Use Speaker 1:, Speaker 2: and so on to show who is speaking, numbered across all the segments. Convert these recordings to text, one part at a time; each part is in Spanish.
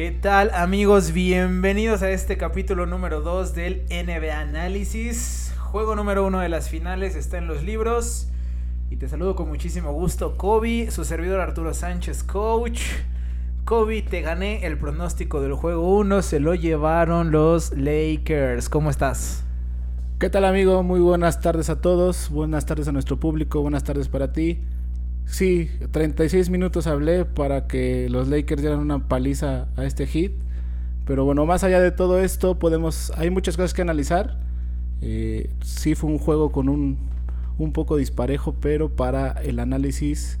Speaker 1: ¿Qué tal amigos? Bienvenidos a este capítulo número 2 del NBA Análisis. Juego número 1 de las finales está en los libros. Y te saludo con muchísimo gusto, Kobe, su servidor Arturo Sánchez, coach. Kobe, te gané el pronóstico del juego 1, se lo llevaron los Lakers. ¿Cómo estás?
Speaker 2: ¿Qué tal amigo? Muy buenas tardes a todos, buenas tardes a nuestro público, buenas tardes para ti. Sí, 36 minutos hablé para que los Lakers dieran una paliza a este hit. Pero bueno, más allá de todo esto, podemos. Hay muchas cosas que analizar. Eh, sí fue un juego con un, un poco disparejo, pero para el análisis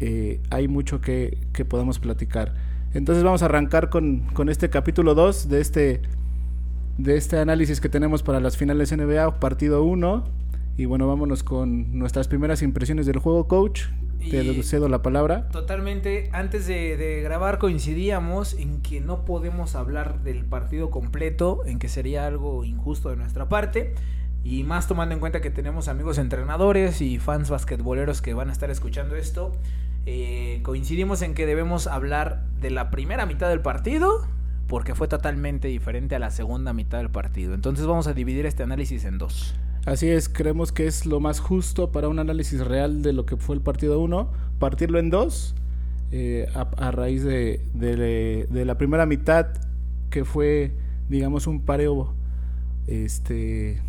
Speaker 2: eh, hay mucho que, que, podemos platicar. Entonces vamos a arrancar con, con este capítulo 2 de este, de este análisis que tenemos para las finales NBA, partido 1. Y bueno, vámonos con nuestras primeras impresiones del juego, coach. Te cedo la palabra.
Speaker 1: Totalmente. Antes de, grabar coincidíamos en que no podemos hablar del partido completo, en que sería algo injusto de nuestra parte. Y más tomando en cuenta que tenemos amigos entrenadores y fans basquetboleros que van a estar escuchando esto. Eh, coincidimos en que debemos hablar de la primera mitad del partido porque fue totalmente diferente a la segunda mitad del partido. Entonces vamos a dividir este análisis en dos.
Speaker 2: Así es, creemos que es lo más justo para un análisis real de lo que fue el partido 1, partirlo en dos, eh, a, raíz de, de, la primera mitad, que fue, digamos, un pareo, este,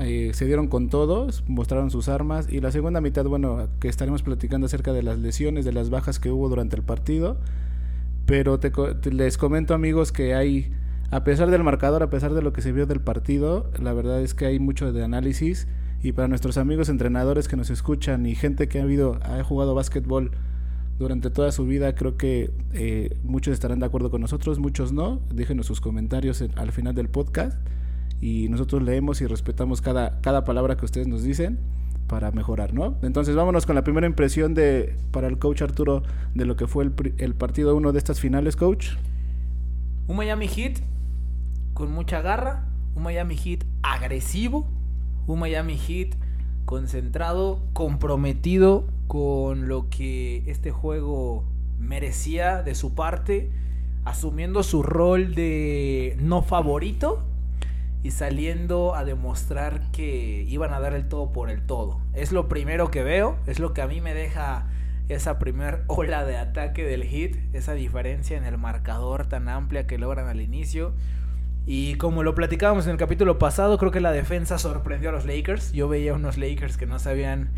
Speaker 2: eh, se dieron con todos, mostraron sus armas, y la segunda mitad, bueno, que estaremos platicando acerca de las lesiones, de las bajas que hubo durante el partido, pero les comento amigos que hay a pesar del marcador, a pesar de lo que se vio del partido, la verdad es que hay mucho de análisis y para nuestros amigos entrenadores que nos escuchan y gente que ha, habido, ha jugado básquetbol durante toda su vida, creo que eh, muchos estarán de acuerdo con nosotros, muchos no. Déjenos sus comentarios al final del podcast y nosotros leemos y respetamos cada, cada palabra que ustedes nos dicen para mejorar, ¿no? Entonces vámonos con la primera impresión de para el coach Arturo de lo que fue el, el partido 1 de estas finales, coach.
Speaker 1: Un Miami Heat con mucha garra, un Miami Heat agresivo, un Miami Heat concentrado, comprometido con lo que este juego merecía de su parte, asumiendo su rol de no favorito y saliendo a demostrar que iban a dar el todo por el todo. Es lo primero que veo, es lo que a mí me deja esa primer ola de ataque del hit, esa diferencia en el marcador tan amplia que logran al inicio. Y como lo platicábamos en el capítulo pasado, creo que la defensa sorprendió a los Lakers. Yo veía unos Lakers que no sabían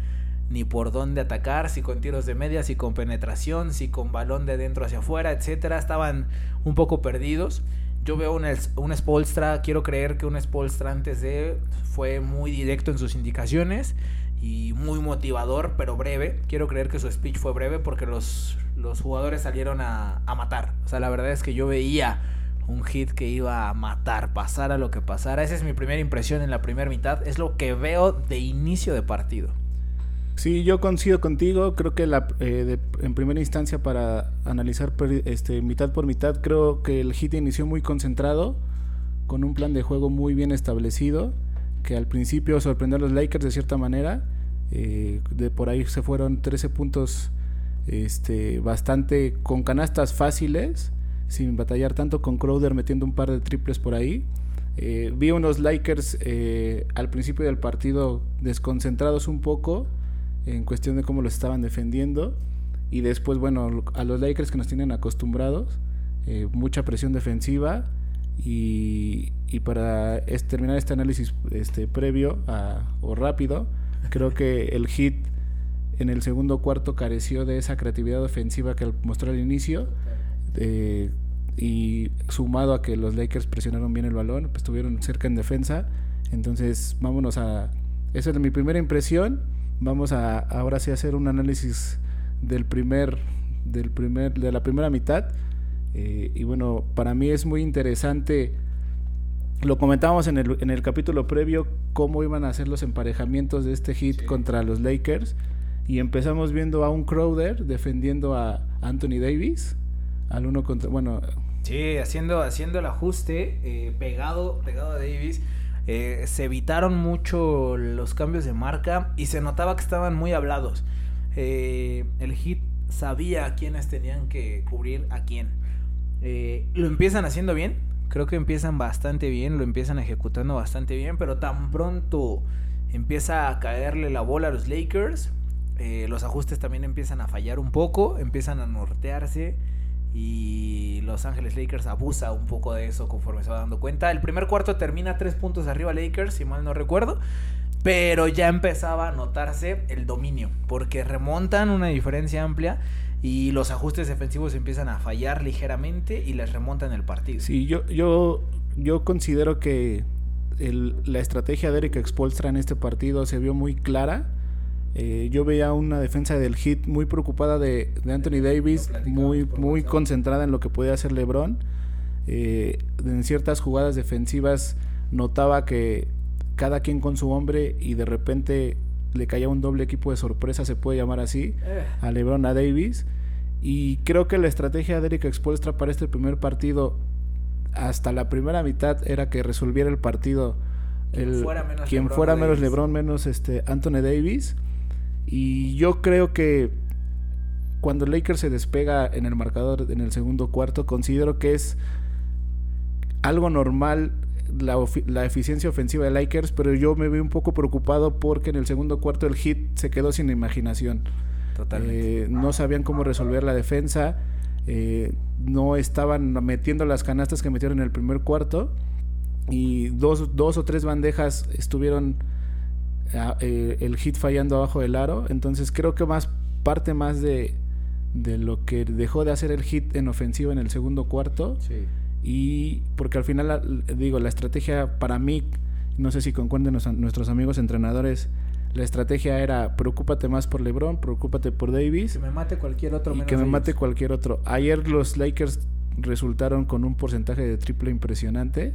Speaker 1: ni por dónde atacar, si con tiros de media, si con penetración, si con balón de dentro hacia afuera, etcétera. Estaban un poco perdidos. Yo veo un, un Spolstra, quiero creer que un Spolstra antes de fue muy directo en sus indicaciones y muy motivador, pero breve. Quiero creer que su speech fue breve porque los, los jugadores salieron a, a matar. O sea, la verdad es que yo veía un hit que iba a matar, pasara lo que pasara. Esa es mi primera impresión en la primera mitad. Es lo que veo de inicio de partido.
Speaker 2: Sí, yo coincido contigo. Creo que la, eh, en primera instancia para analizar este, mitad por mitad, creo que el hit inició muy concentrado, con un plan de juego muy bien establecido, que al principio sorprendió a los Lakers de cierta manera. Eh, de por ahí se fueron 13 puntos este, bastante con canastas fáciles sin batallar tanto con Crowder metiendo un par de triples por ahí. Eh, vi unos Lakers eh, al principio del partido desconcentrados un poco en cuestión de cómo los estaban defendiendo. Y después, bueno, a los Lakers que nos tienen acostumbrados, mucha presión defensiva. Y, y para terminar este análisis este, previo o rápido, creo que el hit en el segundo cuarto careció de esa creatividad ofensiva que mostró al inicio eh, y sumado a que los Lakers presionaron bien el balón, pues estuvieron cerca en defensa. Entonces, vámonos a. Esa es mi primera impresión. Vamos a ahora sí hacer un análisis del primer. Del primer de la primera mitad. Eh, y bueno, para mí es muy interesante. Lo comentábamos en el, en el capítulo previo, cómo iban a ser los emparejamientos de este hit contra los Lakers. Y empezamos viendo a un Crowder defendiendo a Anthony Davis al uno contra. Bueno.
Speaker 1: Sí, haciendo, haciendo el ajuste, eh, pegado, pegado a Davis. Eh, se evitaron mucho los cambios de marca y se notaba que estaban muy hablados. Eh, el hit sabía a quiénes tenían que cubrir a quién. Lo empiezan haciendo bien. Creo que empiezan bastante bien, lo empiezan ejecutando bastante bien, pero tan pronto empieza a caerle la bola a los Lakers, eh, los ajustes también empiezan a fallar un poco, empiezan a nortearse y Los Ángeles Lakers abusa un poco de eso conforme se va dando cuenta. El primer cuarto termina tres puntos arriba Lakers, si mal no recuerdo. Pero ya empezaba a notarse el dominio, porque remontan una diferencia amplia y los ajustes defensivos empiezan a fallar ligeramente y les remontan el partido.
Speaker 2: Sí, yo, yo, yo considero que la estrategia de Eric Expolstra en este partido se vio muy clara eh, yo veía una defensa del Hit muy preocupada de, Anthony Davis, muy, muy concentrada en lo que podía hacer LeBron. Eh, en ciertas jugadas defensivas notaba que cada quien con su hombre y de repente le caía un doble equipo de sorpresa, se puede llamar así, eh. a LeBron, a Davis. Y creo que la estrategia de Eric Expolstra para este primer partido, hasta la primera mitad, era que resolviera el partido el, quien fuera menos, LeBron, menos este Anthony Davis. Y yo creo que cuando Lakers se despega en el marcador en el segundo cuarto, considero que es algo normal la, la, eficiencia ofensiva de Lakers, pero yo me veo un poco preocupado porque en el segundo cuarto el hit se quedó sin imaginación. Totalmente. Eh, no sabían cómo resolver la defensa, eh, no estaban metiendo las canastas que metieron en el primer cuarto y dos, dos o tres bandejas estuvieron eh, el hit fallando abajo del aro. Entonces creo que más parte más de, de lo que dejó de hacer el hit en ofensiva en el segundo cuarto. Y porque al final, digo, la estrategia para mí, no sé si concuerden nuestros amigos entrenadores, la estrategia era preocúpate más por LeBron, preocúpate por Davis.
Speaker 1: Que me mate cualquier otro.
Speaker 2: Y que me mate cualquier otro. Ayer los Lakers resultaron con un porcentaje de triple impresionante.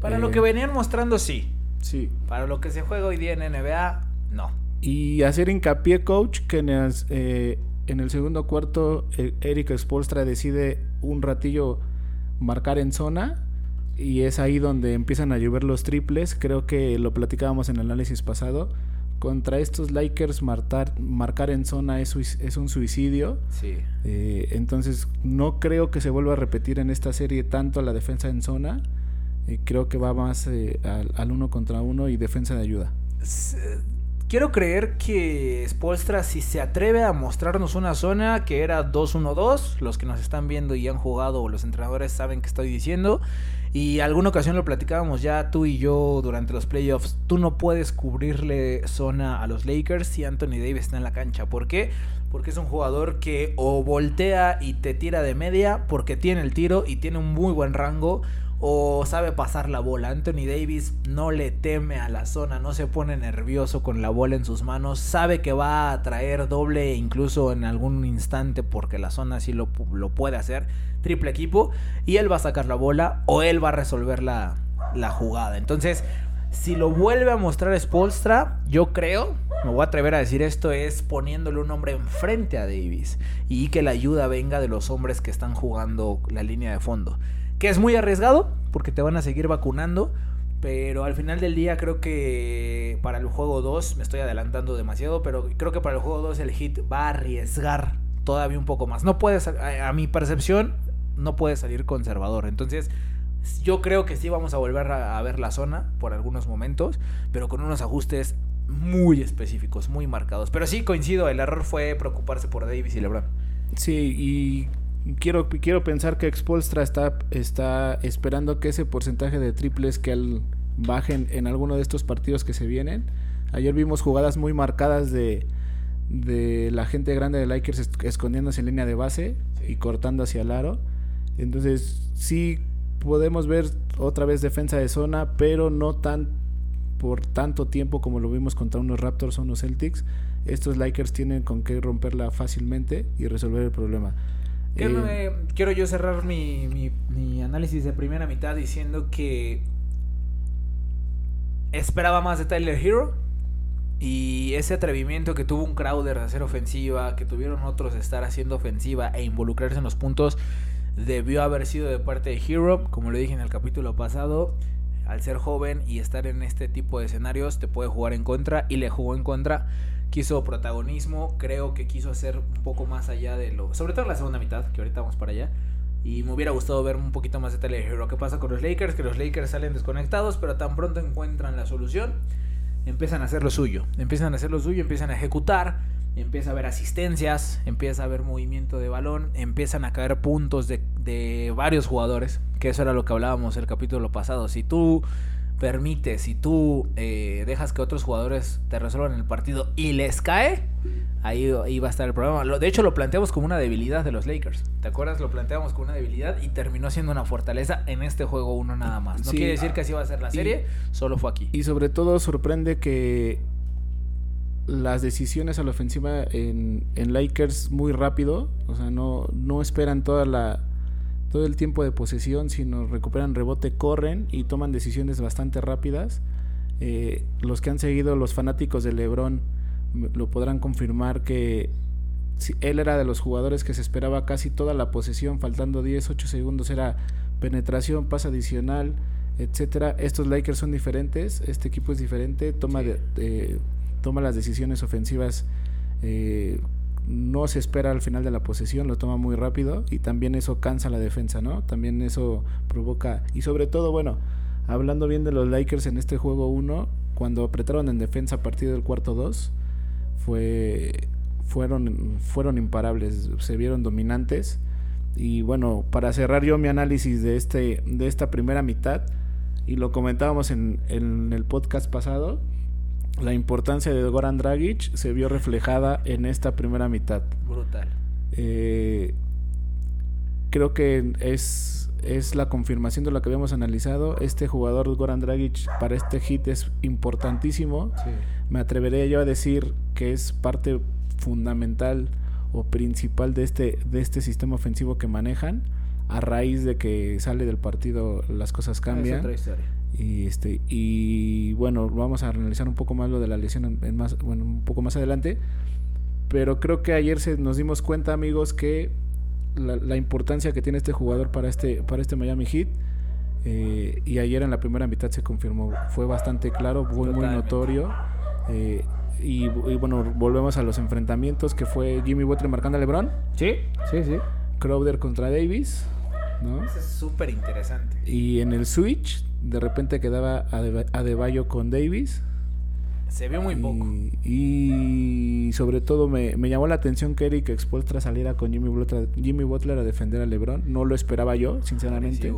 Speaker 1: Para lo que eh, venían mostrando, sí. Sí. Para lo que se juega hoy día en NBA, no.
Speaker 2: Y hacer hincapié, coach, que en el, eh, en el segundo cuarto eh, Eric Spolstra decide un ratillo marcar en zona y es ahí donde empiezan a llover los triples. Creo que lo platicábamos en el análisis pasado. Contra estos Lakers marcar, marcar en zona es, es un suicidio. Sí. Eh, entonces no creo que se vuelva a repetir en esta serie tanto la defensa en zona creo que va más eh, al, uno contra uno y defensa de ayuda.
Speaker 1: Quiero creer que Spolstra, si se atreve a mostrarnos una zona que era 2-1-2, los que nos están viendo y han jugado o los entrenadores saben que estoy diciendo, y alguna ocasión lo platicábamos ya tú y yo durante los playoffs, tú no puedes cubrirle zona a los Lakers si Anthony Davis está en la cancha. ¿Por qué? Porque es un jugador que o voltea y te tira de media porque tiene el tiro y tiene un muy buen rango o sabe pasar la bola. Anthony Davis no le teme a la zona, no se pone nervioso con la bola en sus manos, sabe que va a traer doble incluso en algún instante porque la zona sí lo, lo puede hacer, triple equipo, y él va a sacar la bola o él va a resolver la, la jugada. Entonces, si lo vuelve a mostrar Spolstra, yo creo, me voy a atrever a decir esto, es poniéndole un hombre enfrente a Davis y que la ayuda venga de los hombres que están jugando la línea de fondo que es muy arriesgado porque te van a seguir vacunando. Pero al final del día creo que para el juego 2, me estoy adelantando demasiado, pero creo que para el juego 2 el hit va a arriesgar todavía un poco más. No puede, a, mi percepción, no puede salir conservador. Entonces, yo creo que sí vamos a volver a, a, ver la zona por algunos momentos, pero con unos ajustes muy específicos, muy marcados. Pero sí coincido, el error fue preocuparse por Davis y LeBron.
Speaker 2: Sí, y quiero, quiero pensar que Expolstra está, está esperando que ese porcentaje de triples que al bajen en alguno de estos partidos que se vienen. Ayer vimos jugadas muy marcadas de, de la gente grande de Lakers escondiéndose en línea de base y cortando hacia el aro. Entonces, sí podemos ver otra vez defensa de zona, pero no tan por tanto tiempo como lo vimos contra unos Raptors o unos Celtics. Estos Lakers tienen con qué romperla fácilmente y resolver el problema.
Speaker 1: Eh, quiero yo cerrar mi, mi, análisis de primera mitad diciendo que esperaba más de Tyler Hero. Y ese atrevimiento que tuvo un Crowder de hacer ofensiva, que tuvieron otros de estar haciendo ofensiva e involucrarse en los puntos, debió haber sido de parte de Hero. Como le dije en el capítulo pasado, al ser joven y estar en este tipo de escenarios, te puede jugar en contra y le jugó en contra quiso protagonismo, creo que quiso hacer un poco más allá de lo, sobre todo en la segunda mitad, que ahorita vamos para allá, Y me hubiera gustado ver un poquito más de Tyler. ¿Qué pasa con los Lakers? Que los Lakers salen desconectados, pero tan pronto encuentran la solución, empiezan a hacer lo suyo. Empiezan a hacer lo suyo, empiezan a ejecutar, empieza a haber asistencias, empieza a haber movimiento de balón, empiezan a caer puntos de, de varios jugadores. Que eso era lo que hablábamos el capítulo pasado. Si tú permites, si tú eh, dejas que otros jugadores te resuelvan el partido y les cae, ahí, va a estar el problema. de hecho, lo planteamos como una debilidad de los Lakers. ¿Te acuerdas? Lo planteamos como una debilidad y terminó siendo una fortaleza en este juego uno nada más. No quiere decir que así va a ser la serie, solo fue aquí.
Speaker 2: Y sobre todo sorprende que las decisiones a la ofensiva en, en Lakers muy rápido, o sea, no, no esperan toda la todo el tiempo de posesión, sino recuperan rebote, corren y toman decisiones bastante rápidas. Eh, los que han seguido los fanáticos de Lebron lo podrán confirmar que él era de los jugadores que se esperaba casi toda la posesión, faltando 10, 8 segundos, era penetración, pase adicional, etcétera. Estos Lakers son diferentes, este equipo es diferente, toma, toma las decisiones ofensivas eh, no se espera al final de la posesión, lo toma muy rápido y también eso cansa la defensa, ¿no? También eso provoca y sobre todo, bueno, hablando bien de los Lakers en este juego 1, cuando apretaron en defensa a partir del cuarto 2, fue fueron fueron imparables, se vieron dominantes y bueno, para cerrar yo mi análisis de este de esta primera mitad y lo comentábamos en, en el podcast pasado, la importancia de Goran Dragic se vio reflejada en esta primera mitad.
Speaker 1: Brutal.
Speaker 2: Eh, creo que es, es la confirmación de lo que habíamos analizado. Este jugador Goran Dragic para este hit es importantísimo. Me atrevería yo a decir que es parte fundamental o principal de este, de este sistema ofensivo que manejan. A raíz de que sale del partido las cosas cambian. Y este y bueno, vamos a analizar un poco más lo de la lesión en, más bueno, un poco más adelante. Pero creo que ayer se, nos dimos cuenta, amigos, que la, importancia que tiene este jugador para este para este Miami Heat eh, y ayer en la primera mitad se confirmó, fue bastante claro, muy muy notorio. Eh, y, bueno, volvemos a los enfrentamientos que fue Jimmy Butler marcando a LeBron.
Speaker 1: Sí, sí, sí.
Speaker 2: Crowder contra Davis. ¿no?
Speaker 1: Eso es súper interesante.
Speaker 2: Y en el switch de repente quedaba Adebayo con Davis.
Speaker 1: Se vio muy poco.
Speaker 2: Y sobre todo me, llamó la atención que Eric Expolstra saliera con Jimmy Butler, Jimmy Butler a defender a LeBron. No lo esperaba yo, sinceramente.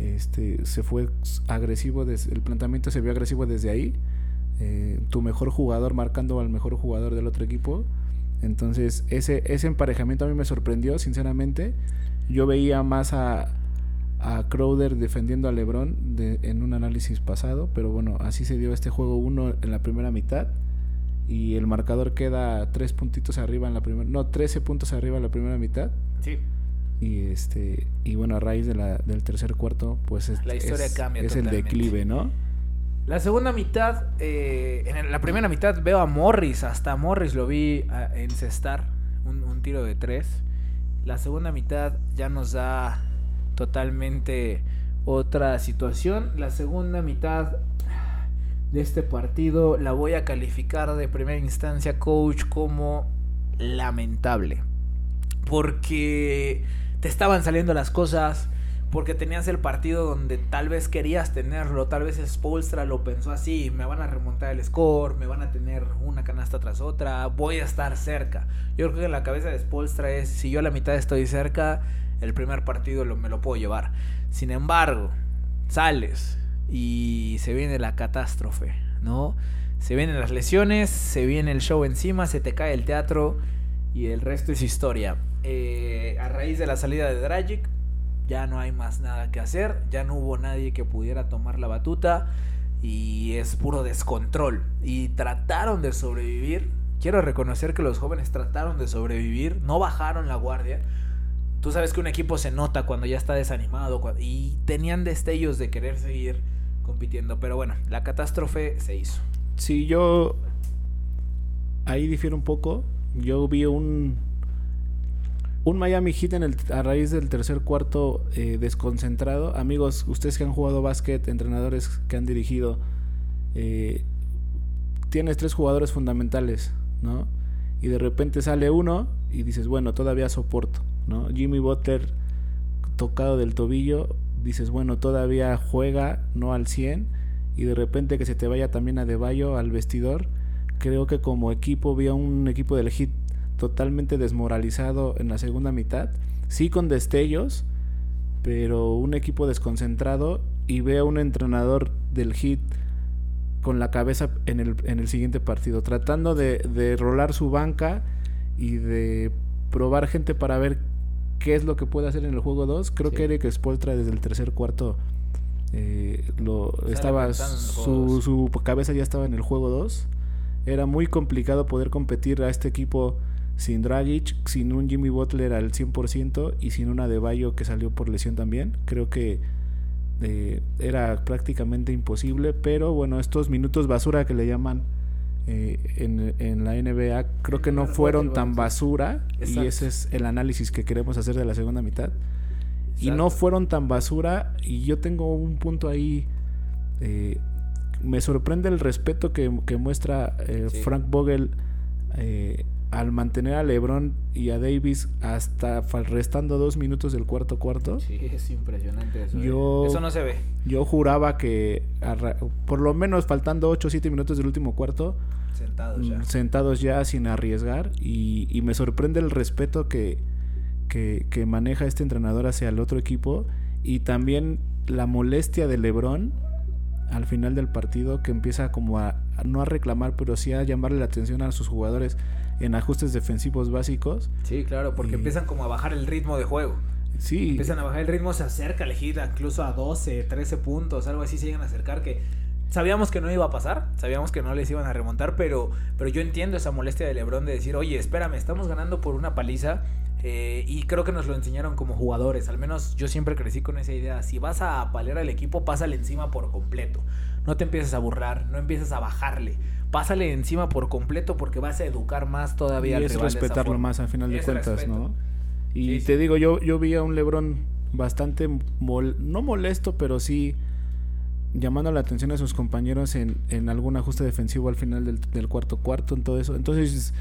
Speaker 2: Este, se fue agresivo, desde, el planteamiento se vio agresivo desde ahí. Eh, tu mejor jugador marcando al mejor jugador del otro equipo. Entonces, ese, ese emparejamiento a mí me sorprendió, sinceramente. Yo veía más a, a Crowder defendiendo a LeBron en un análisis pasado, pero bueno, así se dio este juego 1 en la primera mitad y el marcador queda tres puntitos arriba en la primera, no, 13 puntos arriba en la primera mitad.
Speaker 1: Sí.
Speaker 2: Y este y bueno, a raíz de la, del tercer cuarto, pues es,
Speaker 1: la historia cambia
Speaker 2: es el declive, ¿no?
Speaker 1: La segunda mitad, eh, en la primera mitad veo a Morris, hasta Morris lo vi encestar un, un tiro de tres. La segunda mitad ya nos da totalmente otra situación. La segunda mitad de este partido la voy a calificar de primera instancia, coach, como lamentable. Porque te estaban saliendo las cosas, porque tenías el partido donde tal vez querías tenerlo, tal vez Spolstra lo pensó así, me van a remontar el score, me van a tener una canasta tras otra, voy a estar cerca. Yo creo que en la cabeza de Spolstra es, si yo a la mitad estoy cerca, el primer partido me lo puedo llevar. Sin embargo, sales y se viene la catástrofe, ¿no? Se vienen las lesiones, se viene el show encima, se te cae el teatro y el resto es historia. Eh, a raíz de la salida de Dragic, ya no hay más nada que hacer, ya no hubo nadie que pudiera tomar la batuta y es puro descontrol. Y trataron de sobrevivir. Quiero reconocer que los jóvenes trataron de sobrevivir, no bajaron la guardia. Tú sabes que un equipo se nota cuando ya está desanimado y tenían destellos de querer seguir compitiendo, pero bueno, la catástrofe se hizo.
Speaker 2: Sí, yo ahí difiero un poco. Yo vi un un Miami Heat en el, a raíz del tercer cuarto eh, desconcentrado. Amigos, ustedes que han jugado básquet, entrenadores que han dirigido, eh, tienes tres jugadores fundamentales, ¿no? Y de repente sale uno y dices, bueno, todavía soporto. ¿No? Jimmy Butler tocado del tobillo, dices, bueno, todavía juega, no al 100, y de repente que se te vaya también a Deballo al vestidor, creo que como equipo vi a un equipo del Hit totalmente desmoralizado en la segunda mitad, sí con destellos, pero un equipo desconcentrado y ve a un entrenador del Hit con la cabeza en el, en el siguiente partido, tratando de, de rolar su banca y de probar gente para ver qué es lo que puede hacer en el juego 2. Creo que Eric Spoltra desde el tercer cuarto eh, lo estaba su, su, cabeza ya estaba en el juego 2. Era muy complicado poder competir a este equipo sin Dragic, sin un Jimmy Butler al 100% y sin una de Bayo que salió por lesión también. Creo que eh, era prácticamente imposible, pero bueno, estos minutos basura que le llaman eh, en, la NBA creo que no fueron tan basura y ese es el análisis que queremos hacer de la segunda mitad. Y no fueron tan basura y yo tengo un punto ahí. Eh, me sorprende el respeto que, muestra Frank Vogel al mantener a LeBron y a Davis hasta restando dos minutos del cuarto cuarto.
Speaker 1: Sí, es impresionante eso.
Speaker 2: Yo,
Speaker 1: ¿eh? eso no se ve.
Speaker 2: Yo juraba que por lo menos faltando 8 o 7 minutos del último cuarto.
Speaker 1: Sentados ya.
Speaker 2: Mm, sentados ya sin arriesgar. Y, y me sorprende el respeto que, que, que, maneja este entrenador hacia el otro equipo. Y también la molestia de LeBron al final del partido que empieza como a, no a reclamar, pero sí a llamarle la atención a sus jugadores en ajustes defensivos básicos.
Speaker 1: Sí, claro, porque empiezan como a bajar el ritmo de juego.
Speaker 2: Sí.
Speaker 1: Empiezan a bajar el ritmo, se acerca el hit incluso a 12, 13 puntos, algo así se llegan a acercar que sabíamos que no iba a pasar, sabíamos que no les iban a remontar, pero, pero yo entiendo esa molestia de Lebron de decir, oye, espérame, estamos ganando por una paliza. Eh, y creo que nos lo enseñaron como jugadores. Al menos yo siempre crecí con esa idea. Si vas a palear al equipo, pásale encima por completo. No te empieces a burlar, no empieces a bajarle pásale encima por completo porque vas a educar más todavía.
Speaker 2: Y es respetarlo más al final de cuentas, ¿no? Y te digo, yo, yo vi a un Lebron bastante, no molesto, pero sí llamando la atención a sus compañeros en, en algún ajuste defensivo al final del, del, cuarto cuarto, en todo eso. Entonces,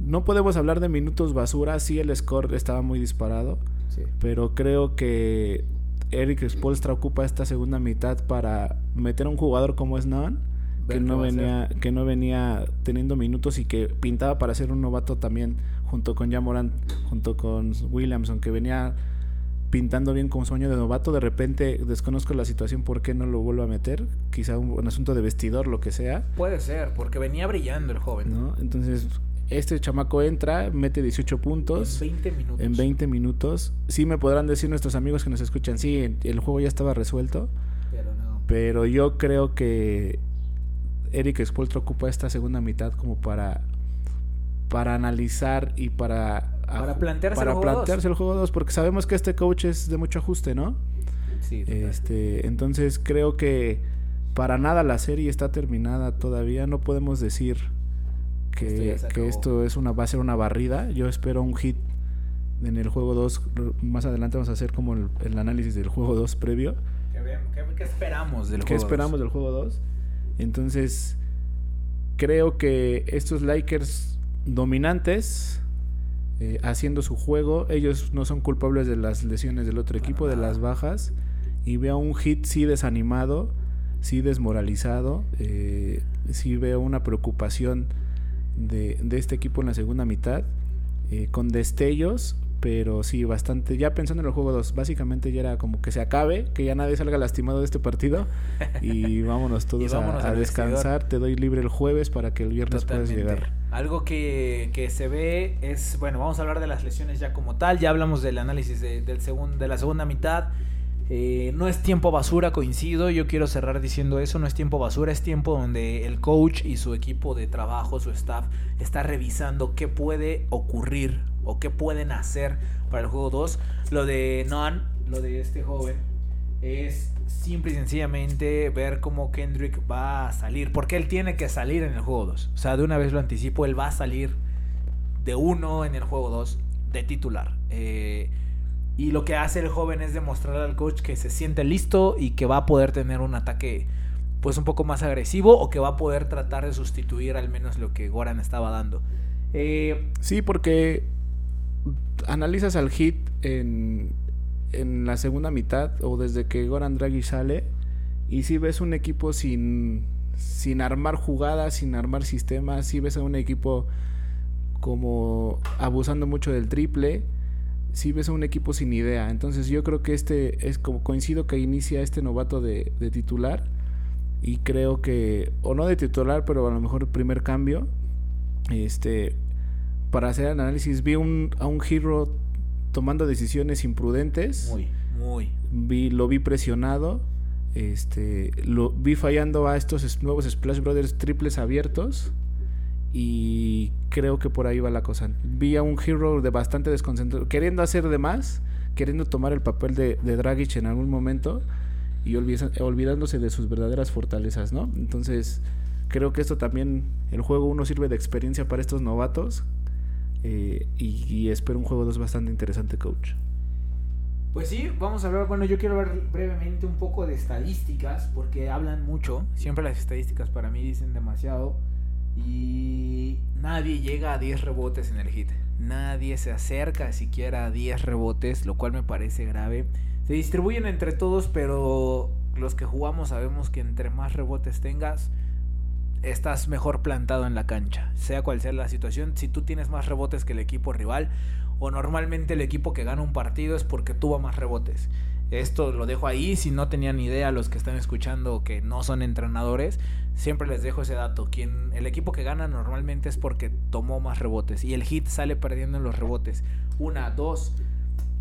Speaker 2: no podemos hablar de minutos basura, sí el score estaba muy disparado, pero creo que Eric Spolstra ocupa esta segunda mitad para meter a un jugador como es que no venía que no venía teniendo minutos y que pintaba para ser un novato también junto con Jamoran, junto con Williamson que venía pintando bien como sueño de novato, de repente desconozco la situación por qué no lo vuelvo a meter, quizá un, asunto de vestidor, lo que sea.
Speaker 1: Puede ser, porque venía brillando el joven.
Speaker 2: ¿no? Entonces, este chamaco entra, mete 18 puntos.
Speaker 1: En 20 minutos.
Speaker 2: En 20 minutos. Sí me podrán decir nuestros amigos que nos escuchan, sí, el juego ya estaba resuelto.
Speaker 1: Pero no.
Speaker 2: Pero yo creo que Eric Spolstra ocupa esta segunda mitad como para para analizar y para
Speaker 1: para plantearse,
Speaker 2: para
Speaker 1: el,
Speaker 2: juego plantearse el juego 2 porque sabemos que este coach es de mucho ajuste, ¿no?
Speaker 1: Sí.
Speaker 2: Este, entonces creo que para nada la serie está terminada todavía, no podemos decir que, que esto es una va a ser una barrida. Yo espero un hit en el juego 2. Más adelante vamos a hacer como el, análisis del juego 2 previo.
Speaker 1: ¿Qué, esperamos del
Speaker 2: juego ¿Qué esperamos del juego 2? Entonces, creo que estos Lakers dominantes, eh, haciendo su juego, ellos no son culpables de las lesiones del otro equipo, de las bajas, y veo un hit sí desanimado, sí desmoralizado, eh, sí veo una preocupación de, de, este equipo en la segunda mitad, eh, con destellos, pero sí, bastante. Ya pensando en el juego 2, básicamente ya era como que se acabe, que ya nadie salga lastimado de este partido y vámonos todos a, descansar. Te doy libre el jueves para que el viernes puedas llegar.
Speaker 1: Algo que, que, se ve es, bueno, vamos a hablar de las lesiones ya como tal. Ya hablamos del análisis de, del de la segunda mitad. Eh, no es tiempo basura, coincido. Yo quiero cerrar diciendo eso. No es tiempo basura, es tiempo donde el coach y su equipo de trabajo, su staff, está revisando qué puede ocurrir o qué pueden hacer para el juego 2. Lo de Non, lo de este joven, es simple y sencillamente ver cómo Kendrick va a salir. Porque él tiene que salir en el juego 2. O sea, de una vez lo anticipo, él va a salir de uno en el juego 2 de titular. Eh, y lo que hace el joven es demostrar al coach que se siente listo y que va a poder tener un ataque pues un poco más agresivo o que va a poder tratar de sustituir al menos lo que Goran estaba dando.
Speaker 2: Eh, sí, porque analizas al hit en, en la segunda mitad o desde que Goran Draghi sale y si ves un equipo sin, sin armar jugadas, sin armar sistemas, si ves a un equipo como abusando mucho del triple, si ves a un equipo sin idea. Entonces yo creo que este es como coincido que inicia este novato de, de titular y creo que, o no de titular, pero a lo mejor primer cambio, este, para hacer análisis, vi un, a un Hero tomando decisiones imprudentes.
Speaker 1: Muy, muy.
Speaker 2: Vi, lo vi presionado. Este, lo vi fallando a estos nuevos Splash Brothers triples abiertos. Y creo que por ahí va la cosa. Vi a un Hero de bastante desconcentrado, queriendo hacer de más, queriendo tomar el papel de, de Dragic en algún momento y olvidándose de sus verdaderas fortalezas, ¿no? Entonces, creo que esto también, el juego 1 sirve de experiencia para estos novatos eh, y, espero un juego 2 bastante interesante, coach.
Speaker 1: Pues sí, vamos a ver, bueno, yo quiero ver brevemente un poco de estadísticas, porque hablan mucho, siempre las estadísticas para mí dicen demasiado, y nadie llega a 10 rebotes en el hit, nadie se acerca siquiera a 10 rebotes, lo cual me parece grave. Se distribuyen entre todos, pero los que jugamos sabemos que entre más rebotes tengas, estás mejor plantado en la cancha, sea cual sea la situación. Si tú tienes más rebotes que el equipo rival, o normalmente el equipo que gana un partido es porque tuvo más rebotes. Esto lo dejo ahí, si no tenían idea los que están escuchando que no son entrenadores, siempre les dejo ese dato. Quien, el equipo que gana normalmente es porque tomó más rebotes y el hit sale perdiendo en los rebotes. Una, dos,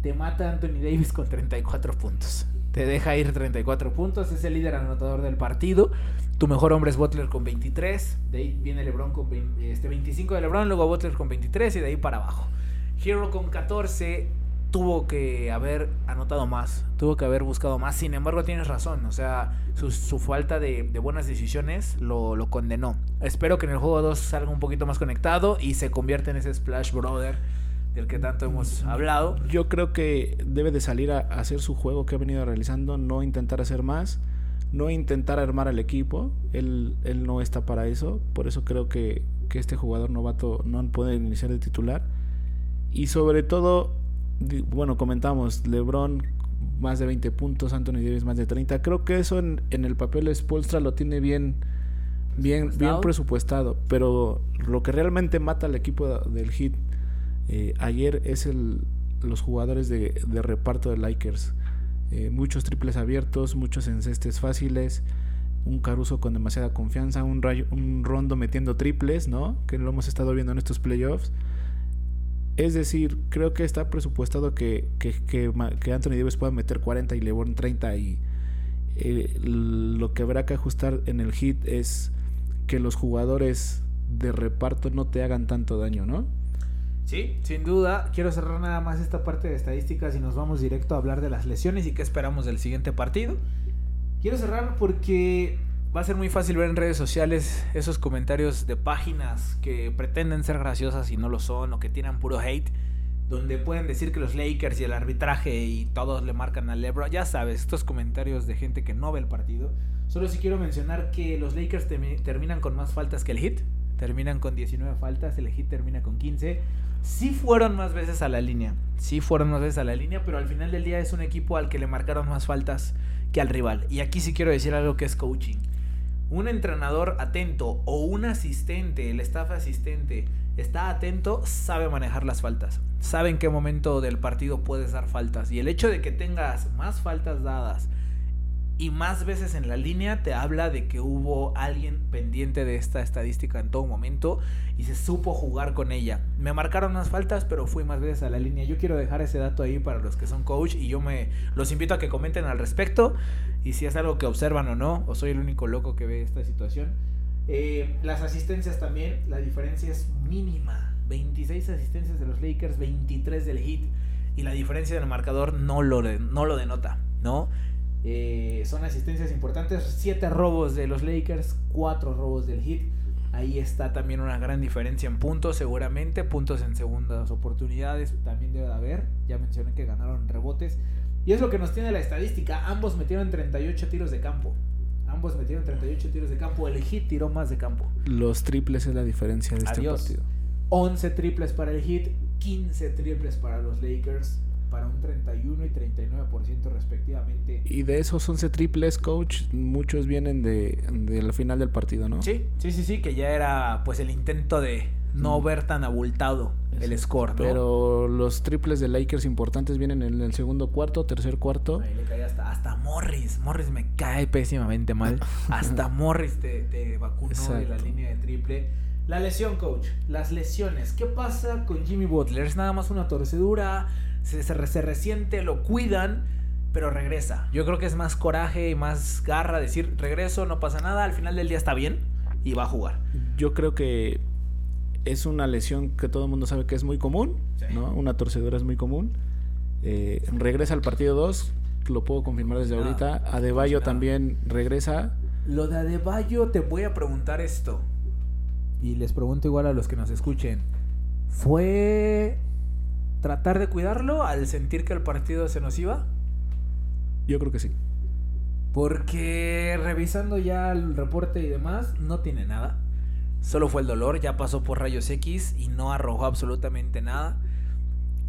Speaker 1: te mata Anthony Davis con 34 puntos. Te deja ir 34 puntos, es el líder anotador del partido. Tu mejor hombre es Butler con 23. De ahí viene LeBron con este, 25 de LeBron, luego Butler con 23 y de ahí para abajo. Hero con 14 tuvo que haber anotado más, tuvo que haber buscado más. Sin embargo, tienes razón, o sea, su, falta de, buenas decisiones lo, lo, condenó. Espero que en el juego 2 salga un poquito más conectado y se convierta en ese Splash Brother del que tanto hemos hablado.
Speaker 2: Yo creo que debe de salir a hacer su juego que ha venido realizando, no intentar hacer más no intentar armar al equipo. Él, él no está para eso. Por eso creo que, que este jugador novato no puede iniciar de titular. Y sobre todo, bueno, comentamos, Lebron más de 20 puntos, Anthony Davis más de 30. Creo que eso en, en el papel Spolstra lo tiene bien, bien, bien presupuestado. Pero lo que realmente mata al equipo del Hit eh, ayer es el, los jugadores de, de reparto de Lakers. Eh, muchos triples abiertos, muchos encestes fáciles, un Caruso con demasiada confianza, un, un Rondo metiendo triples, ¿no? Que lo hemos estado viendo en estos playoffs. Es decir, creo que está presupuestado que, que, Anthony Davis pueda meter 40 y LeBron 30 y eh, lo que habrá que ajustar en el hit es que los jugadores de reparto no te hagan tanto daño, ¿no?
Speaker 1: Sí, sin duda. Quiero cerrar nada más esta parte de estadísticas y nos vamos directo a hablar de las lesiones y qué esperamos del siguiente partido. Quiero cerrar porque va a ser muy fácil ver en redes sociales esos comentarios de páginas que pretenden ser graciosas y no lo son o que tiran puro hate, donde pueden decir que los Lakers y el arbitraje y todos le marcan a LeBron. Ya sabes, estos comentarios de gente que no ve el partido. Solo si quiero mencionar que los Lakers terminan con más faltas que el Hit. Terminan con 19 faltas, el Hit termina con 15 sí fueron más veces a la línea. Sí fueron más veces a la línea, pero al final del día es un equipo al que le marcaron más faltas que al rival. Y aquí sí quiero decir algo que es coaching. Un entrenador atento o un asistente, el staff asistente, está atento, sabe manejar las faltas. Sabe en qué momento del partido puedes dar faltas. Y el hecho de que tengas más faltas dadas y más veces en la línea te habla de que hubo alguien pendiente de esta estadística en todo momento y se supo jugar con ella. Me marcaron unas faltas, pero fui más veces a la línea. Yo quiero dejar ese dato ahí para los que son coach y yo me los invito a que comenten al respecto y si es algo que observan o no, o soy el único loco que ve esta situación. Eh, las asistencias también, la diferencia es mínima. 26 asistencias de los Lakers, 23 del Heat y la diferencia del marcador no lo, no lo denota, ¿no? Eh, son asistencias importantes. 7 robos de los Lakers, 4 robos del Heat. Ahí está también una gran diferencia en puntos, seguramente. Puntos en segundas oportunidades también debe de haber. Ya mencioné que ganaron rebotes. Y es lo que nos tiene la estadística. Ambos metieron 38 tiros de campo. Ambos metieron 38 tiros de campo. El Heat tiró más de campo.
Speaker 2: Los triples es la diferencia de este partido.
Speaker 1: 11 triples para el Heat, 15 triples para los Lakers. Para un 31 y 39% respectivamente.
Speaker 2: Y de esos 11 triples, coach, muchos vienen de, de la final del partido, ¿no?
Speaker 1: Sí, sí, sí, sí, que ya era pues el intento de no ver tan abultado el score, ¿no?
Speaker 2: Pero los triples de Lakers importantes vienen en el segundo cuarto, tercer cuarto.
Speaker 1: Ahí le cae hasta, hasta Morris. Morris me cae pésimamente mal. hasta Morris te, te vacunó de la línea de triple. La lesión, coach. Las lesiones. ¿Qué pasa con Jimmy Butler? Es nada más una torcedura. Se, se, se resiente, lo cuidan, pero regresa. Yo creo que es más coraje y más garra decir, regreso, no pasa nada. Al final del día está bien y va a jugar.
Speaker 2: Yo creo que es una lesión que todo el mundo sabe que es muy común, ¿no? Una torcedura es muy común. Eh, regresa al partido 2, lo puedo confirmar desde ahorita. Adebayo también regresa.
Speaker 1: Lo de Adebayo, te voy a preguntar esto. Y les pregunto igual a los que nos escuchen. ¿Fue tratar de cuidarlo al sentir que el partido se nos iba?
Speaker 2: Yo creo que sí.
Speaker 1: Porque revisando ya el reporte y demás, no tiene nada. Solo fue el dolor, ya pasó por rayos X y no arrojó absolutamente nada.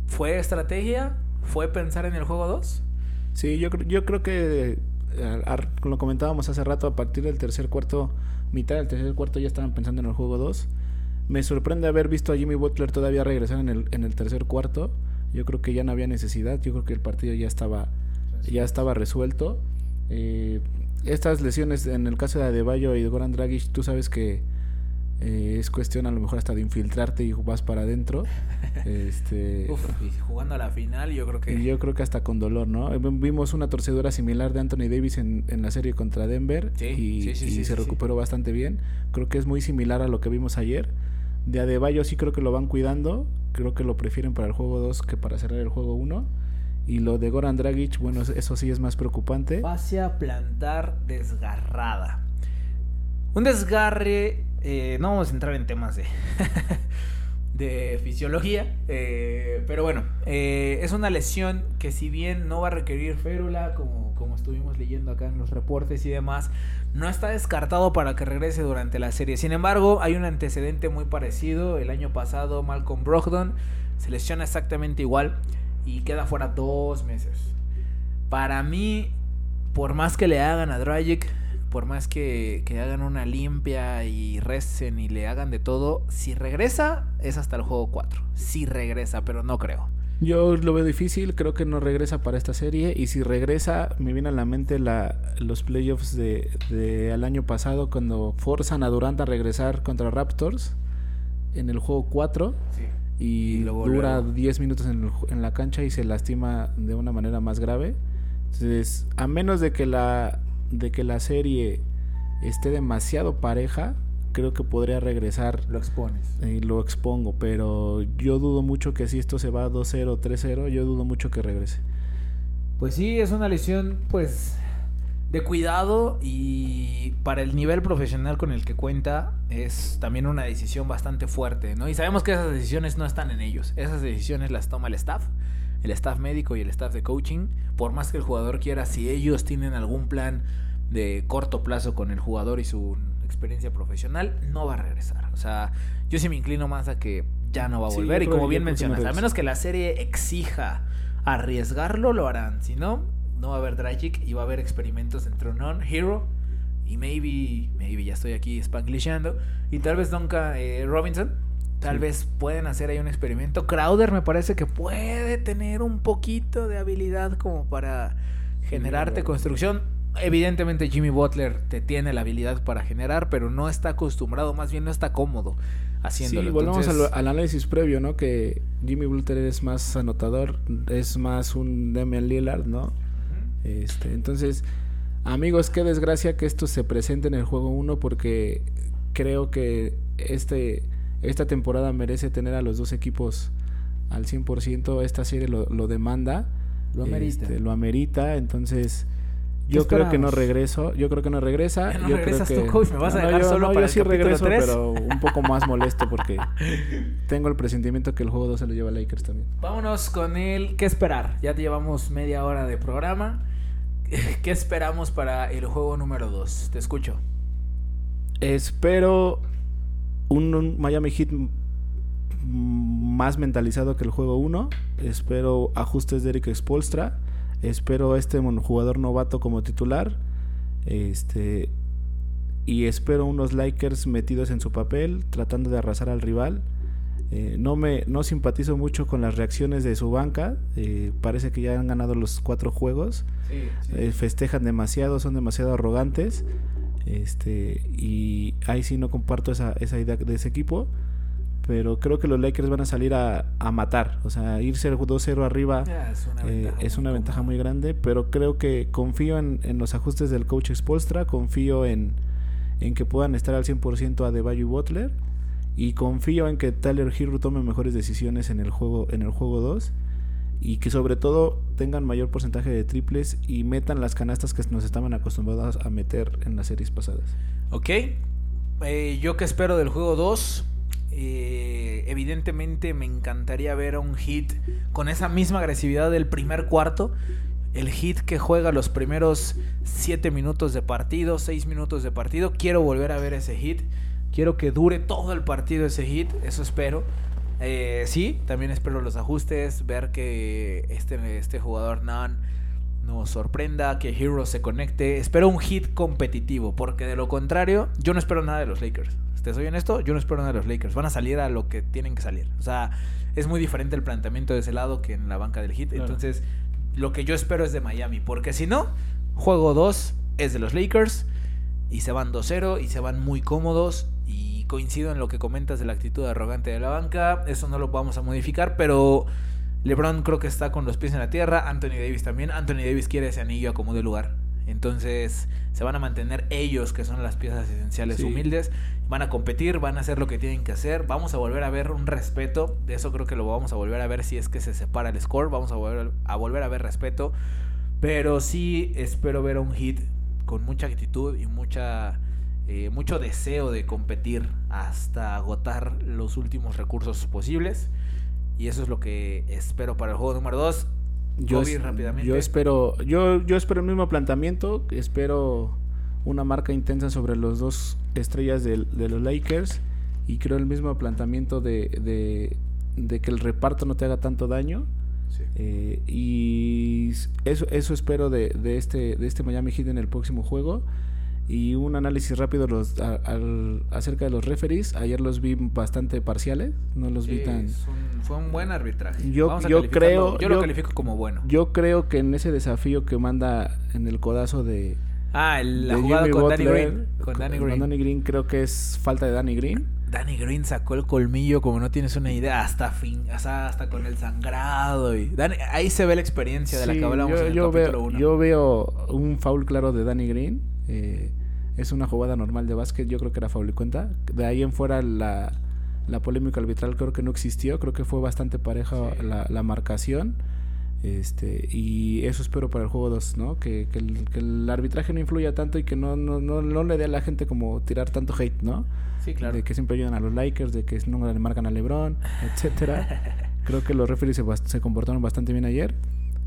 Speaker 1: ¿Fue estrategia? ¿Fue pensar en el juego 2?
Speaker 2: Sí, yo, yo creo que eh, lo comentábamos hace rato, a partir del tercer cuarto, mitad del tercer cuarto ya estaban pensando en el juego 2. Me sorprende haber visto a Jimmy Butler todavía regresar en el, en el tercer cuarto. Yo creo que ya no había necesidad, yo creo que el partido ya estaba, ya estaba resuelto. Eh, estas lesiones, en el caso de Adebayo y de Goran Dragic, tú sabes que eh, es cuestión a lo mejor hasta de infiltrarte y vas para adentro. este,
Speaker 1: jugando a la final, yo creo que.
Speaker 2: Y yo creo que hasta con dolor, ¿no? Vimos una torcedura similar de Anthony Davis en, en la serie contra Denver y, se recuperó bastante bien. Creo que es muy similar a lo que vimos ayer. De Adebayo sí creo que lo van cuidando. Creo que lo prefieren para el juego 2 que para cerrar el juego 1. Y lo de Goran Dragic, bueno, eso sí es más preocupante.
Speaker 1: a plantar desgarrada. Un desgarre eh, no vamos a entrar en temas de, de fisiología, eh, pero bueno, eh, es una lesión que si bien no va a requerir férula, como, como estuvimos leyendo acá en los reportes y demás, no está descartado para que regrese durante la serie. Sin embargo, hay un antecedente muy parecido. El año pasado, Malcolm Brogdon se lesiona exactamente igual y queda fuera dos meses. Para mí, por más que le hagan a Dragic, por más que, hagan una limpia y recen y le hagan de todo, si regresa es hasta el juego 4. Si regresa, pero no creo.
Speaker 2: Yo lo veo difícil, creo que no regresa para esta serie y si regresa me viene a la mente la, los playoffs de, de al año pasado cuando forzan a Durant a regresar contra Raptors en el juego 4 y, dura 10 minutos en, en la cancha y se lastima de una manera más grave. Entonces, a menos de que la de que la serie esté demasiado pareja, creo que podría regresar.
Speaker 1: Lo expones.
Speaker 2: Y lo expongo, pero yo dudo mucho que si esto se va 2-0, 3-0, yo dudo mucho que regrese.
Speaker 1: Pues sí, es una lesión pues de cuidado y para el nivel profesional con el que cuenta es también una decisión bastante fuerte, ¿no? Y sabemos que esas decisiones no están en ellos, esas decisiones las toma el staff, el staff médico y el staff de coaching, por más que el jugador quiera, si ellos tienen algún plan de corto plazo con el jugador y su experiencia profesional, no va a regresar. O sea, yo sí me inclino más a que ya no va a volver y como bien mencionas, a menos que la serie exija arriesgarlo, lo harán, si no no va a haber Dragic y va a haber experimentos entre Non-Hero y maybe, maybe ya estoy aquí spanglishando y tal vez Duncan eh, Robinson. Tal vez pueden hacer ahí un experimento. Crowder me parece que puede tener un poquito de habilidad como para generarte construcción. Evidentemente Jimmy Butler te tiene la habilidad para generar, pero no está acostumbrado, más bien no está cómodo haciéndolo.
Speaker 2: Sí, volvemos al, análisis previo, ¿no? Que Jimmy Butler es más anotador, es más un Damian Lillard, ¿no? Este, entonces, amigos, qué desgracia que esto se presente en el juego 1 porque creo que este, esta temporada merece tener a los dos equipos al 100%. Esta serie lo, demanda.
Speaker 1: Lo amerita.
Speaker 2: Este, lo amerita. Entonces, yo creo que no regreso. Yo creo que no regresa.
Speaker 1: no
Speaker 2: yo
Speaker 1: regresas creo que... coach. Me vas a dejar solo
Speaker 2: no,
Speaker 1: para
Speaker 2: yo sí regreso, pero un poco más molesto porque tengo el presentimiento que el juego 2 se lo lleva a Lakers también.
Speaker 1: Vámonos con el ¿Qué esperar? Ya te llevamos media hora de programa. ¿Qué esperamos para el juego número 2? Te escucho.
Speaker 2: Espero un, Miami Heat más mentalizado que el juego 1. Espero ajustes de Eric Spolstra. Espero este jugador novato como titular. Este. Y espero unos Lakers metidos en su papel, tratando de arrasar al rival. Eh, no me no simpatizo mucho con las reacciones de su banca. Eh, parece que ya han ganado los cuatro juegos. Eh, festejan demasiado, son demasiado arrogantes. Este, y ahí sí no comparto esa, esa idea de ese equipo pero creo que los Lakers van a salir a, matar. O sea, irse 2-0 arriba es una, ventaja, muy grande, pero creo que confío en, los ajustes del coach Spolstra, confío en, que puedan estar al 100% a Debayo y Butler, y confío en que Tyler Hero tome mejores decisiones en el juego en el juego 2 y que sobre todo tengan mayor porcentaje de triples y metan las canastas que nos estaban acostumbrados a meter en las series pasadas.
Speaker 1: Ok, eh, yo que espero del juego 2, eh, evidentemente me encantaría ver un hit con esa misma agresividad del primer cuarto. El hit que juega los primeros 7 minutos de partido, 6 minutos de partido. Quiero volver a ver ese hit. Quiero que dure todo el partido ese hit. Eso espero. Eh, sí, también espero los ajustes. Ver que este, este jugador Nan nos sorprenda. Que Hero se conecte. Espero un hit competitivo. Porque de lo contrario, yo no espero nada de los Lakers te soy honesto, yo no espero nada de los Lakers. Van a salir a lo que tienen que salir. O sea, es muy diferente el planteamiento de ese lado que en la banca del hit. Entonces, lo que yo espero es de Miami. Porque si no, juego 2 es de los Lakers. Y se van 2-0 y se van muy cómodos. Coincido en lo que comentas de la actitud arrogante de la banca. Eso no lo vamos a modificar, pero... LeBron creo que está con los pies en la tierra, Anthony Davis también. Anthony Davis quiere ese anillo a como de lugar. Entonces se van a mantener ellos, que son las piezas esenciales humildes, van a competir, van a hacer lo que tienen que hacer, vamos a volver a ver un respeto, de eso creo que lo vamos a volver a ver si es que se separa el score, vamos a volver a, volver a ver respeto, pero sí espero ver un hit con mucha actitud y mucha... Eh, mucho deseo de competir hasta agotar los últimos recursos posibles. Y eso es lo que espero para el juego número 2
Speaker 2: yo, yo espero, yo, yo espero el mismo planteamiento, espero una marca intensa sobre los dos estrellas de, los Lakers y creo el mismo planteamiento de, de, que el reparto no te haga tanto daño. Eh, y eso, eso espero de, de, este, de este Miami Heat en el próximo juego. Y un análisis rápido los, acerca de los referees. Ayer los vi bastante parciales, no los vi tan...
Speaker 1: fue un buen arbitraje.
Speaker 2: Yo, yo creo...
Speaker 1: Yo, lo califico como bueno.
Speaker 2: Yo creo que en ese desafío que manda en el codazo de...
Speaker 1: Ah, la jugada con Danny Green. Con, Danny Green.
Speaker 2: Danny Green creo que es falta de Danny Green.
Speaker 1: Danny Green sacó el colmillo como no tienes una idea, hasta fin, hasta, con el sangrado. Y ahí se ve la experiencia de la que hablamos yo, en el
Speaker 2: yo
Speaker 1: capítulo
Speaker 2: veo, Yo veo un foul claro de Danny Green. Eh, es una jugada normal de básquet, yo creo que era foul y cuenta. De ahí en fuera la, la polémica arbitral creo que no existió, creo que fue bastante pareja la, la, marcación. Este, y eso espero para el juego 2, ¿no? Que, que, el, que, el, arbitraje no influya tanto y que no, no, no, no, le dé a la gente como tirar tanto hate, ¿no?
Speaker 1: Sí, claro.
Speaker 2: De que siempre ayudan a los Lakers, de que no le marcan a LeBron, etcétera. Creo que los referees se, se comportaron bastante bien ayer.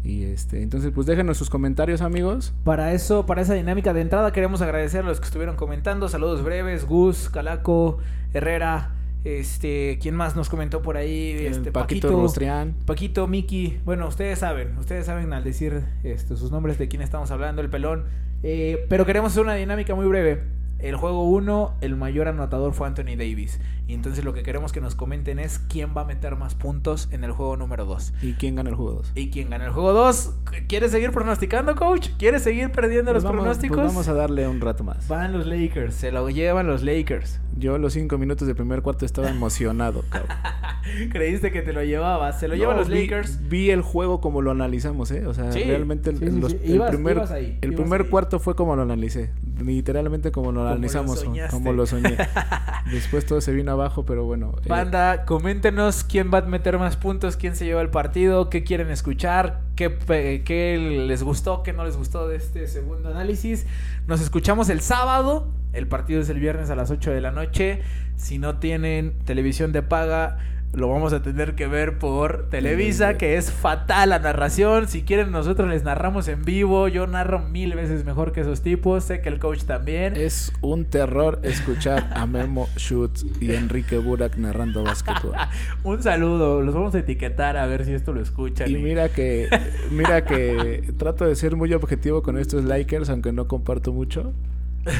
Speaker 2: Y este, entonces, pues déjenos sus comentarios, amigos.
Speaker 1: Para eso, para esa dinámica de entrada, queremos agradecer a los que estuvieron comentando. Saludos breves, Gus, Calaco, Herrera, este, ¿quién más nos comentó por ahí? Este,
Speaker 2: Paquito, Paquito
Speaker 1: Paquito, Miki. Bueno, ustedes saben, ustedes saben al decir este, sus nombres de quién estamos hablando, el pelón. Eh, pero queremos hacer una dinámica muy breve. El juego 1, el mayor anotador fue Anthony Davis. Y entonces lo que queremos que nos comenten es quién va a meter más puntos en el juego número 2.
Speaker 2: ¿Y quién gana el juego 2?
Speaker 1: ¿Y quién gana el juego 2? ¿Quieres seguir pronosticando, coach? ¿Quieres seguir perdiendo pues los pronósticos? Pues
Speaker 2: vamos a darle un rato más.
Speaker 1: Van los Lakers, se lo llevan los Lakers.
Speaker 2: Yo los cinco minutos del primer cuarto estaba emocionado, cabrón.
Speaker 1: Creíste que te lo llevabas. Se lo llevan los Lakers.
Speaker 2: Vi el juego como lo analizamos, ¿eh? O sea, realmente el, primer, el primer cuarto fue como lo analicé. Literalmente como lo analizamos, como lo soñé. Después todo se vino abajo, pero bueno.
Speaker 1: Eh. Banda, coméntenos quién va a meter más puntos, quién se lleva el partido, qué quieren escuchar, qué, qué les gustó, qué no les gustó de este segundo análisis. Nos escuchamos el sábado. El partido es el viernes a las 8 de la noche. Si no tienen televisión de paga, lo vamos a tener que ver por Televisa, que es fatal la narración. Si quieren, nosotros les narramos en vivo. Yo narro mil veces mejor que esos tipos. Sé que el coach también.
Speaker 2: Es un terror escuchar a Memo Schutz y Enrique Burak narrando básquetbol.
Speaker 1: un saludo. Los vamos a etiquetar a ver si esto lo escuchan.
Speaker 2: Y mira que, mira que trato de ser muy objetivo con estos likers, aunque no comparto mucho.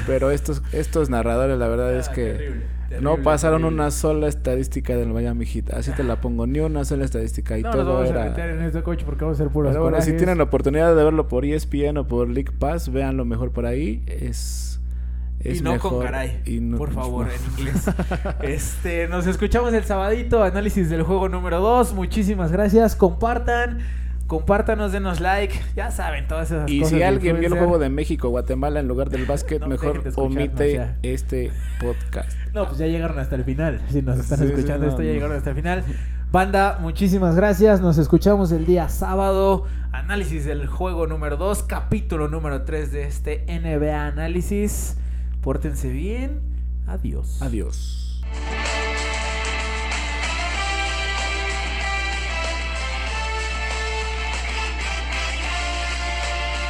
Speaker 2: Pero estos, estos narradores, la verdad es ah, que no pasaron una sola estadística del Miami Heat. Así te la pongo, ni una sola estadística. Y todo
Speaker 1: vamos
Speaker 2: era.
Speaker 1: A meter en este coche porque vamos a ser puros
Speaker 2: Pero bueno, si tienen la oportunidad de verlo por ESPN o por League Pass, véanlo mejor por ahí. Es.
Speaker 1: Es y no con caray, por favor, en inglés. este, nos escuchamos el sabadito, análisis del juego número 2. Muchísimas gracias, compartan. Compártanos, denos like, ya saben, todas esas
Speaker 2: y cosas. Y si alguien vio el juego de México, Guatemala en lugar del básquet, mejor omite este podcast.
Speaker 1: No, pues ya llegaron hasta el final. Si nos están escuchando esto, ya llegaron hasta el final. Banda, muchísimas gracias. Nos escuchamos el día sábado. Análisis del juego número 2, capítulo número 3 de este NBA Análisis. Pórtense bien. Adiós.
Speaker 2: Adiós.